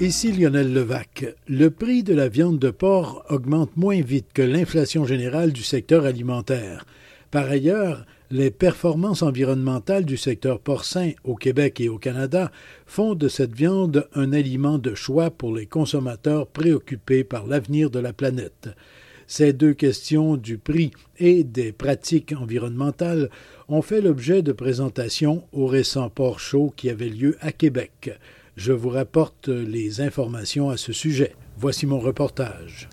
Ici Lionel Levac. Le prix de la viande de porc augmente moins vite que l'inflation générale du secteur alimentaire. Par ailleurs, les performances environnementales du secteur porcin au Québec et au Canada font de cette viande un aliment de choix pour les consommateurs préoccupés par l'avenir de la planète. Ces deux questions du prix et des pratiques environnementales ont fait l'objet de présentations au récent port chaud qui avait lieu à Québec. Je vous rapporte les informations à ce sujet. Voici mon reportage.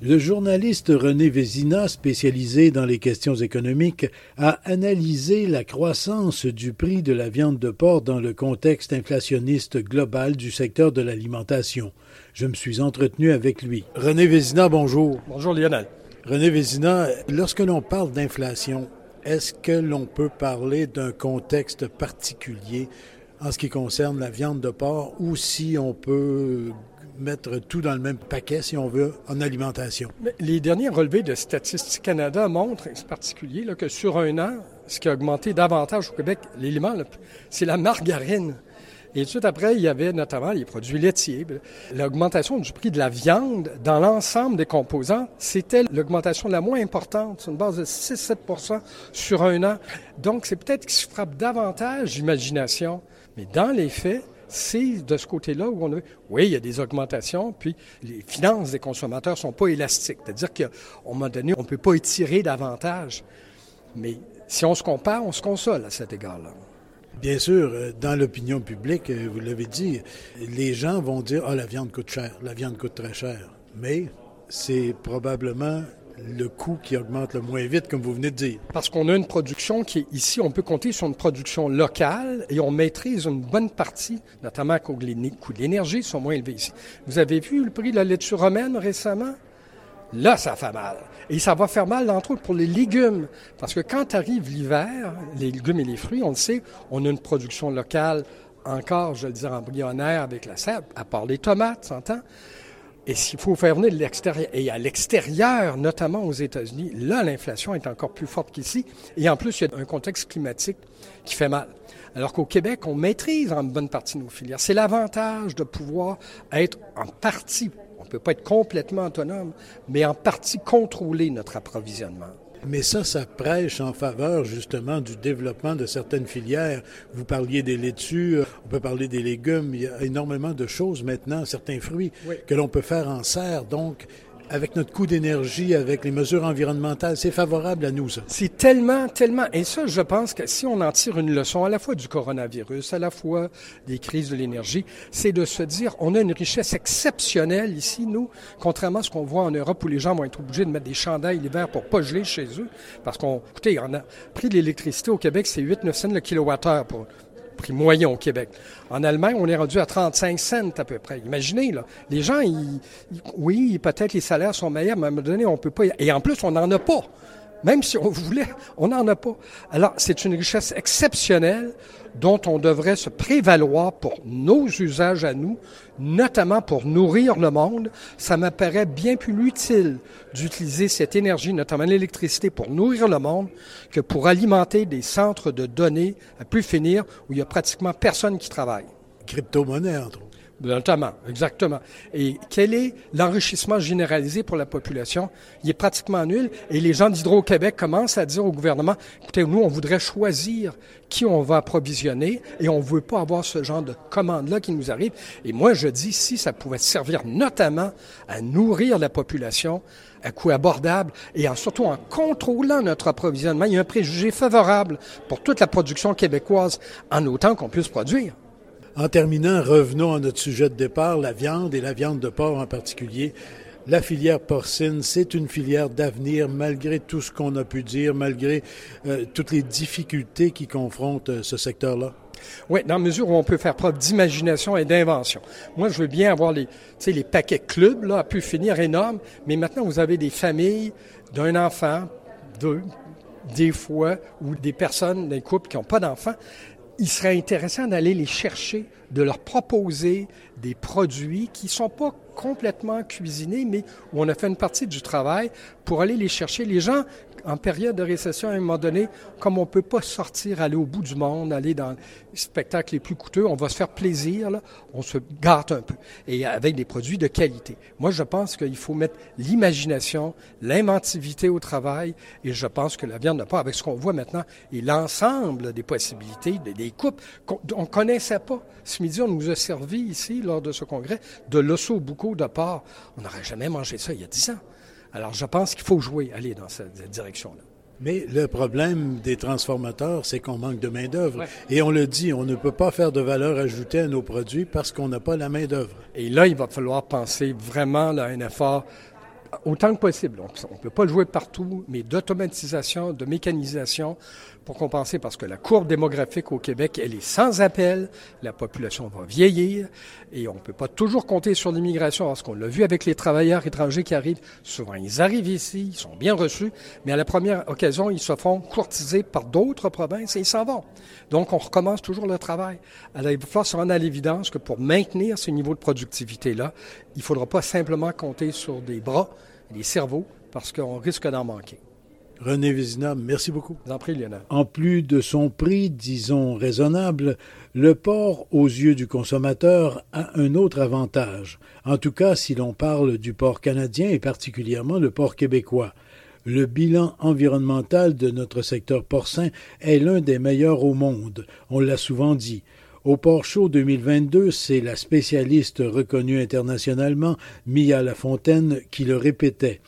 Le journaliste René Vézina, spécialisé dans les questions économiques, a analysé la croissance du prix de la viande de porc dans le contexte inflationniste global du secteur de l'alimentation. Je me suis entretenu avec lui. René Vézina, bonjour. Bonjour Lionel. René Vézina, lorsque l'on parle d'inflation, est-ce que l'on peut parler d'un contexte particulier en ce qui concerne la viande de porc ou si on peut mettre tout dans le même paquet, si on veut, en alimentation? Les derniers relevés de Statistique Canada montrent, en particulier, que sur un an, ce qui a augmenté davantage au Québec, l'élément, c'est la margarine. Et tout après, il y avait notamment les produits laitiers. L'augmentation du prix de la viande dans l'ensemble des composants, c'était l'augmentation la moins importante, sur une base de 6-7% sur un an. Donc, c'est peut-être qu'il se frappe davantage d'imagination. Mais dans les faits, c'est de ce côté-là où on a... Oui, il y a des augmentations, puis les finances des consommateurs sont pas élastiques. C'est-à-dire qu'à un moment donné, on ne peut pas étirer davantage. Mais si on se compare, on se console à cet égard-là. Bien sûr, euh, dans l'opinion publique, euh, vous l'avez dit, les gens vont dire Ah, la viande coûte cher, la viande coûte très cher. Mais c'est probablement le coût qui augmente le moins vite, comme vous venez de dire. Parce qu'on a une production qui est ici, on peut compter sur une production locale et on maîtrise une bonne partie, notamment cause des coûts de l'énergie sont moins élevés ici. Vous avez vu le prix de la laitue romaine récemment? Là, ça fait mal. Et ça va faire mal, entre autres, pour les légumes. Parce que quand arrive l'hiver, les légumes et les fruits, on le sait, on a une production locale encore, je le dire, embryonnaire avec la serre, à part les tomates, s'entend? Et s'il faut faire venir de l'extérieur, et à l'extérieur, notamment aux États-Unis, là, l'inflation est encore plus forte qu'ici. Et en plus, il y a un contexte climatique qui fait mal. Alors qu'au Québec, on maîtrise en bonne partie nos filières. C'est l'avantage de pouvoir être en partie, ne peut pas être complètement autonome, mais en partie contrôler notre approvisionnement. Mais ça, ça prêche en faveur justement du développement de certaines filières. Vous parliez des laitues, on peut parler des légumes. Il y a énormément de choses maintenant, certains fruits que l'on peut faire en serre. Donc, avec notre coût d'énergie, avec les mesures environnementales, c'est favorable à nous. C'est tellement, tellement. Et ça, je pense que si on en tire une leçon à la fois du coronavirus, à la fois des crises de l'énergie, c'est de se dire, on a une richesse exceptionnelle ici, nous, contrairement à ce qu'on voit en Europe où les gens vont être obligés de mettre des chandails l'hiver pour pas geler chez eux. Parce qu'on, écoutez, on a pris de l'électricité au Québec, c'est 8-9 cents le kilowattheure pour prix moyen au Québec. En Allemagne, on est rendu à 35 cents à peu près. Imaginez, là, les gens, oui, peut-être les salaires sont meilleurs, mais à un moment donné, on peut pas. Et en plus, on n'en a pas. Même si on voulait, on n'en a pas. Alors, c'est une richesse exceptionnelle dont on devrait se prévaloir pour nos usages à nous, notamment pour nourrir le monde. Ça m'apparaît bien plus utile d'utiliser cette énergie, notamment l'électricité, pour nourrir le monde que pour alimenter des centres de données à plus finir où il y a pratiquement personne qui travaille. Crypto-monnaie, entre. Notamment, exactement. Et quel est l'enrichissement généralisé pour la population? Il est pratiquement nul. Et les gens d'Hydro-Québec commencent à dire au gouvernement, écoutez, nous, on voudrait choisir qui on va approvisionner et on ne veut pas avoir ce genre de commande-là qui nous arrive. Et moi, je dis, si ça pouvait servir notamment à nourrir la population à coût abordable et en, surtout en contrôlant notre approvisionnement, il y a un préjugé favorable pour toute la production québécoise en autant qu'on puisse produire. En terminant, revenons à notre sujet de départ, la viande et la viande de porc en particulier. La filière porcine, c'est une filière d'avenir malgré tout ce qu'on a pu dire, malgré euh, toutes les difficultés qui confrontent euh, ce secteur-là. Oui, dans la mesure où on peut faire preuve d'imagination et d'invention. Moi, je veux bien avoir les, les paquets clubs, là, à pu finir énormes, mais maintenant, vous avez des familles d'un enfant, deux, des fois, ou des personnes, des couples qui n'ont pas d'enfants. Il serait intéressant d'aller les chercher, de leur proposer des produits qui ne sont pas complètement cuisinés, mais où on a fait une partie du travail pour aller les chercher. Les gens en période de récession, à un moment donné, comme on ne peut pas sortir, aller au bout du monde, aller dans les spectacles les plus coûteux, on va se faire plaisir, on se gâte un peu, et avec des produits de qualité. Moi, je pense qu'il faut mettre l'imagination, l'inventivité au travail, et je pense que la viande n'a pas, avec ce qu'on voit maintenant, et l'ensemble des possibilités, des, coupes qu'on ne connaissait pas. Ce midi, on nous a servi ici, lors de ce congrès, de l'osso bucco de porc. On n'aurait jamais mangé ça il y a dix ans. Alors, je pense qu'il faut jouer, aller dans cette direction-là. Mais le problème des transformateurs, c'est qu'on manque de main-d'œuvre. Et on le dit, on ne peut pas faire de valeur ajoutée à nos produits parce qu'on n'a pas la main-d'œuvre. Et là, il va falloir penser vraiment à un effort autant que possible. On ne peut pas le jouer partout, mais d'automatisation, de mécanisation pour compenser parce que la courbe démographique au Québec, elle est sans appel. La population va vieillir et on ne peut pas toujours compter sur l'immigration parce qu'on l'a vu avec les travailleurs étrangers qui arrivent. Souvent, ils arrivent ici, ils sont bien reçus, mais à la première occasion, ils se font courtiser par d'autres provinces et ils s'en vont. Donc, on recommence toujours le travail. Alors, il falloir se rendre à l'évidence que pour maintenir ce niveau de productivité-là, il ne faudra pas simplement compter sur des bras, des cerveaux, parce qu'on risque d'en manquer. René Vézina, merci beaucoup. En prie, Lionel. En plus de son prix, disons raisonnable, le porc, aux yeux du consommateur, a un autre avantage. En tout cas, si l'on parle du porc canadien et particulièrement le porc québécois. Le bilan environnemental de notre secteur porcin est l'un des meilleurs au monde. On l'a souvent dit. Au Port Chaud 2022, c'est la spécialiste reconnue internationalement, Mia Lafontaine, qui le répétait.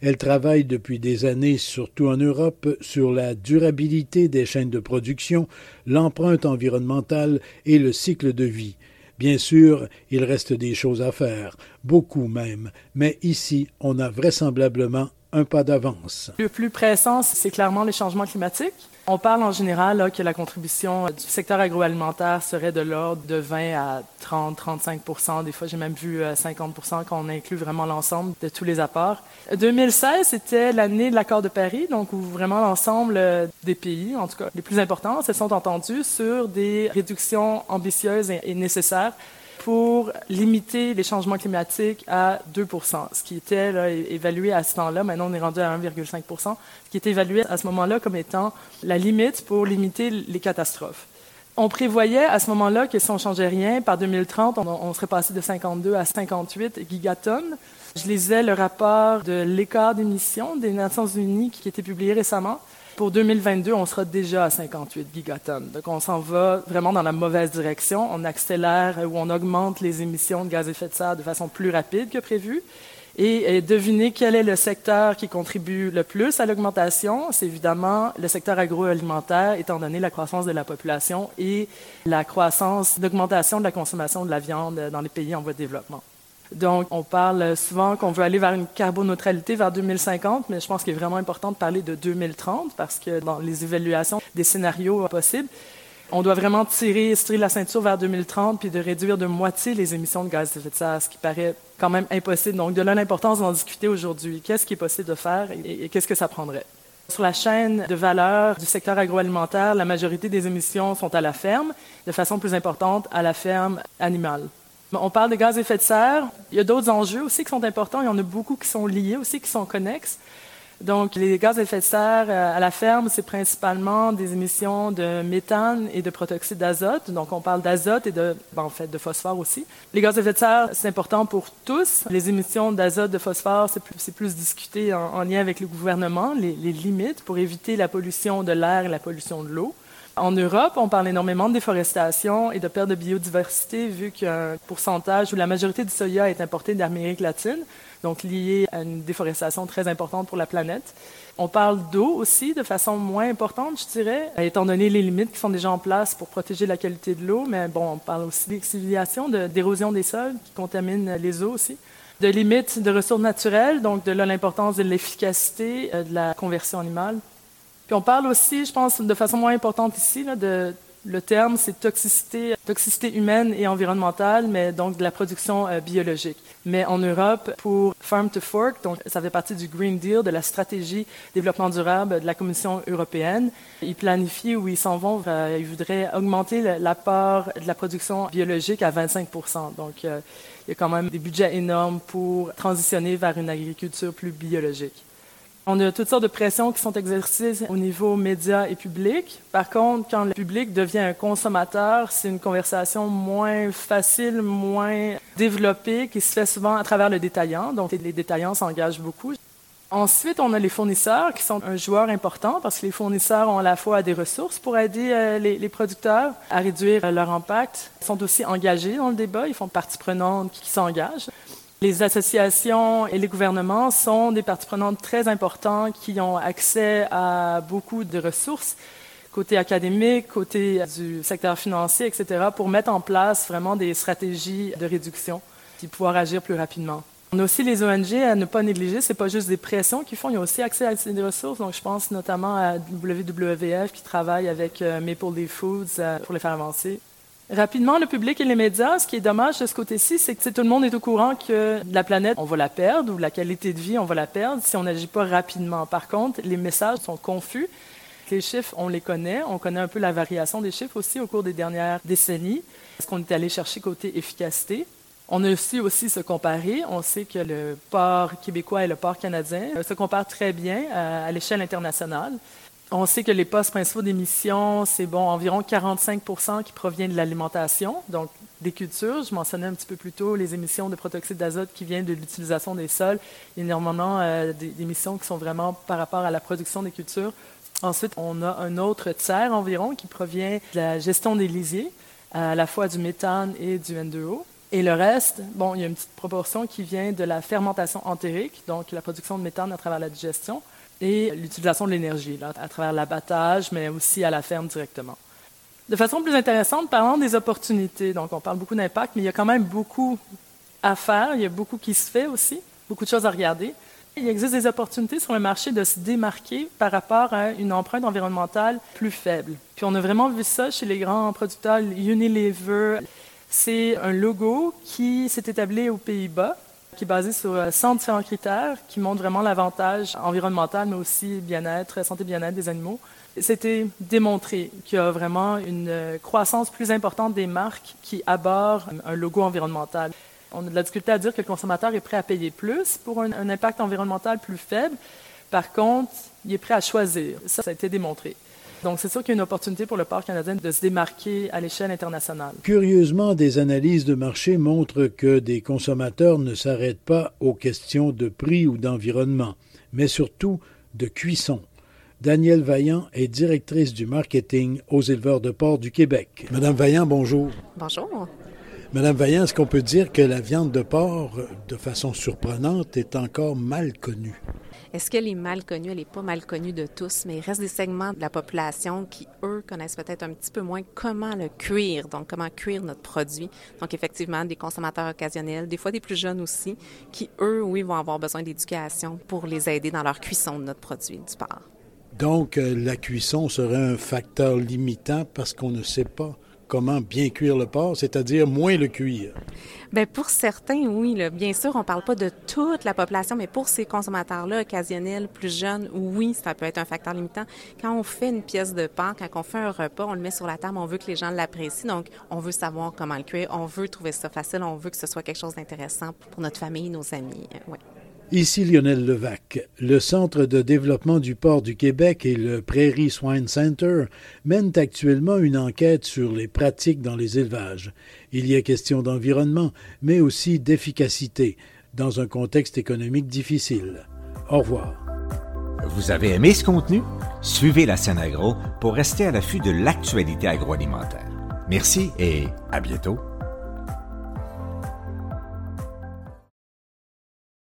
Elle travaille depuis des années, surtout en Europe, sur la durabilité des chaînes de production, l'empreinte environnementale et le cycle de vie. Bien sûr, il reste des choses à faire, beaucoup même, mais ici, on a vraisemblablement un pas d'avance. Le plus pressant, c'est clairement les changements climatiques. On parle en général que la contribution du secteur agroalimentaire serait de l'ordre de 20 à 30, 35 Des fois, j'ai même vu 50 euh, quand on inclut vraiment l'ensemble de tous les apports. 2016, c'était l'année de l'accord de Paris, donc où vraiment l'ensemble euh, des pays, en tout cas les plus importants, se sont entendus sur des réductions ambitieuses et nécessaires pour limiter les changements climatiques à 2 ce qui était évalué à ce temps-là. Maintenant, on est rendu à 1,5 ce qui était évalué à ce moment-là comme étant la limite pour limiter les catastrophes. On prévoyait à ce moment-là que si on changeait rien, par 2030, on, serait passé de 52 à 58 gigatonnes. Je lisais le rapport de l'écart d'émissions des Nations Unies qui été publié récemment. Pour 2022, on sera déjà à 58 gigatonnes. Donc, on s'en va vraiment dans la mauvaise direction. On accélère ou on augmente les émissions de gaz à effet de serre de façon plus rapide que prévu. Et, devinez quel est le secteur qui contribue le plus à l'augmentation. C'est évidemment le secteur agroalimentaire, étant donné la croissance de la population et la croissance d'augmentation de la consommation de la viande dans les pays en voie de développement. Donc, on parle souvent qu'on veut aller vers une carboneutralité vers 2050, mais je pense qu'il est vraiment important de parler de 2030 parce que dans les évaluations des scénarios possibles, on doit vraiment tirer, tirer la ceinture vers 2030 puis de réduire de moitié les émissions de gaz à effet de serre, ce qui paraît quand même impossible. Donc, de là l'importance d'en discuter aujourd'hui. Qu'est-ce qui est possible de faire et qu'est-ce que ça prendrait? Sur la chaîne de valeur du secteur agroalimentaire, la majorité des émissions sont à la ferme, de façon plus importante à la ferme animale. On parle de gaz à effet de serre. Il y a d'autres enjeux aussi qui sont importants. Il y en a beaucoup qui sont liés aussi, qui sont connexes. Donc, les gaz à effet de serre euh, à la ferme, c'est principalement des émissions de méthane et de protoxyde d'azote. Donc, on parle d'azote et de, ben, en fait, de phosphore aussi. Les gaz à effet de serre, c'est important pour tous. Les émissions d'azote, de phosphore, c'est plus, discuté en, lien avec le gouvernement, les, les limites pour éviter la pollution de l'air et la pollution de l'eau. En Europe, on parle énormément de déforestation et de perte de biodiversité, vu qu'un pourcentage ou la majorité du soya est importé d'Amérique latine, donc lié à une déforestation très importante pour la planète. On parle d'eau aussi de façon moins importante, je dirais, étant donné les limites qui sont déjà en place pour protéger la qualité de l'eau, mais bon, on parle aussi d'exfoliation, d'érosion des sols qui contaminent les eaux aussi de limites de ressources naturelles, donc de l'importance de l'efficacité euh, de la conversion animale. Puis on parle aussi, je pense, de façon moins importante ici, de le terme, c'est toxicité, toxicité humaine et environnementale, mais donc de la production euh, biologique. Mais en Europe, pour Farm to Fork, donc ça fait partie du Green Deal, de la stratégie développement durable de la Commission européenne. Ils planifient où ils s'en vont. Euh, ils voudraient augmenter l'apport de la production biologique à 25% Donc, euh, il y a quand même des budgets énormes pour transitionner vers une agriculture plus biologique. On a toutes sortes de pressions qui sont exercées au niveau média et public. Par contre, quand le public devient un consommateur, c'est une conversation moins facile, moins développée, qui se fait souvent à travers le détaillant. Donc, les détaillants s'engagent beaucoup. Ensuite, on a les fournisseurs qui sont un joueur important parce que les fournisseurs ont à la fois des ressources pour aider euh, les, producteurs à réduire leur impact. Ils sont aussi engagés dans le débat, ils font partie prenante qui s'engagent. Les associations et les gouvernements sont des parties prenantes très importantes qui ont accès à beaucoup de ressources, côté académique, côté du secteur financier, etc., pour mettre en place vraiment des stratégies de réduction et pouvoir agir plus rapidement. On a aussi les ONG à ne pas négliger. C'est pas juste des pressions qu'ils font, il y a aussi accès à ces ressources. Donc, je pense notamment à WWF qui travaille avec euh, Maple Leaf Foods euh, pour les faire avancer. Rapidement, le public et les médias, ce qui est dommage de ce côté-ci, c'est que tout le monde est au courant que la planète, on va la perdre, ou la qualité de vie, on va la perdre si on n'agit pas rapidement. Par contre, les messages sont confus. Les chiffres, on les connaît. On connaît un peu la variation des chiffres aussi au cours des dernières décennies. Est-ce qu'on est allé chercher côté efficacité? On a aussi aussi se comparer. On sait que le port québécois et le port canadien se comparent très bien à l'échelle internationale. On sait que les postes principaux d'émissions, c'est environ 45 qui proviennent de l'alimentation, donc des cultures. Je mentionnais un petit peu plus tôt les émissions de protoxyde d'azote qui viennent de l'utilisation des sols, énormément euh, d'émissions qui sont vraiment par rapport à la production des cultures. Ensuite, on a un autre tiers environ qui provient de la gestion des lisiers, à la fois du méthane et du N2O. Et le reste, bon, il y a une petite proportion qui vient de la fermentation entérique, donc la production de méthane à travers la digestion et l'utilisation de l'énergie, à travers l'abattage, mais aussi à la ferme directement. De façon plus intéressante, parlons des opportunités. Donc, on parle beaucoup d'impact, mais il y a quand même beaucoup à faire. Il y a beaucoup qui se fait aussi, beaucoup de choses à regarder. Il existe des opportunités sur le marché de se démarquer par rapport à une empreinte environnementale plus faible. Puis on a vraiment vu ça chez les grands producteurs Unilever. C'est un logo qui s'est établi aux Pays-Bas qui est basé sur 100 euh, différents critères qui montrent vraiment l'avantage environnemental, mais aussi bien-être, santé bien-être des animaux. C'était démontré qu'il y a vraiment une euh, croissance plus importante des marques qui abordent un logo environnemental. On a de la difficulté à dire que le consommateur est prêt à payer plus pour un, un impact environnemental plus faible. Par contre, il est prêt à choisir. Ça, ça a été démontré. Donc, c'est sûr qu'il y a une opportunité pour le parc canadien de se démarquer à l'échelle internationale. Curieusement, des analyses de marché montrent que des consommateurs ne s'arrêtent pas aux questions de prix ou d'environnement, mais surtout de cuisson. Danielle Vaillant est directrice du marketing aux éleveurs de porc du Québec. Madame Vaillant, bonjour. Bonjour. Madame Vaillant, est-ce qu'on peut dire que la viande de porc, de façon surprenante, est encore mal connue? Est-ce qu'elle est mal connue? Elle n'est pas mal connue de tous, mais il reste des segments de la population qui, eux, connaissent peut-être un petit peu moins comment le cuire, donc comment cuire notre produit. Donc, effectivement, des consommateurs occasionnels, des fois des plus jeunes aussi, qui, eux, oui, vont avoir besoin d'éducation pour les aider dans leur cuisson de notre produit du porc. Donc, euh, la cuisson serait un facteur limitant parce qu'on ne sait pas comment bien cuire le porc, c'est-à-dire moins le cuire? Bien, pour certains, oui. Bien sûr, on ne parle pas de toute la population, mais pour ces consommateurs-là, occasionnels, plus jeunes, oui, ça peut être un facteur limitant. Quand on fait une pièce de porc, quand on fait un repas, on le met sur la table, on veut que les gens l'apprécient, donc on veut savoir comment le cuire, on veut trouver ça facile, on veut que ce soit quelque chose d'intéressant pour notre famille, nos amis. Ici Lionel Levac. Le Centre de développement du port du Québec et le Prairie Swine Center mènent actuellement une enquête sur les pratiques dans les élevages. Il y a question d'environnement, mais aussi d'efficacité, dans un contexte économique difficile. Au revoir. Vous avez aimé ce contenu? Suivez la scène agro pour rester à l'affût de l'actualité agroalimentaire. Merci et à bientôt.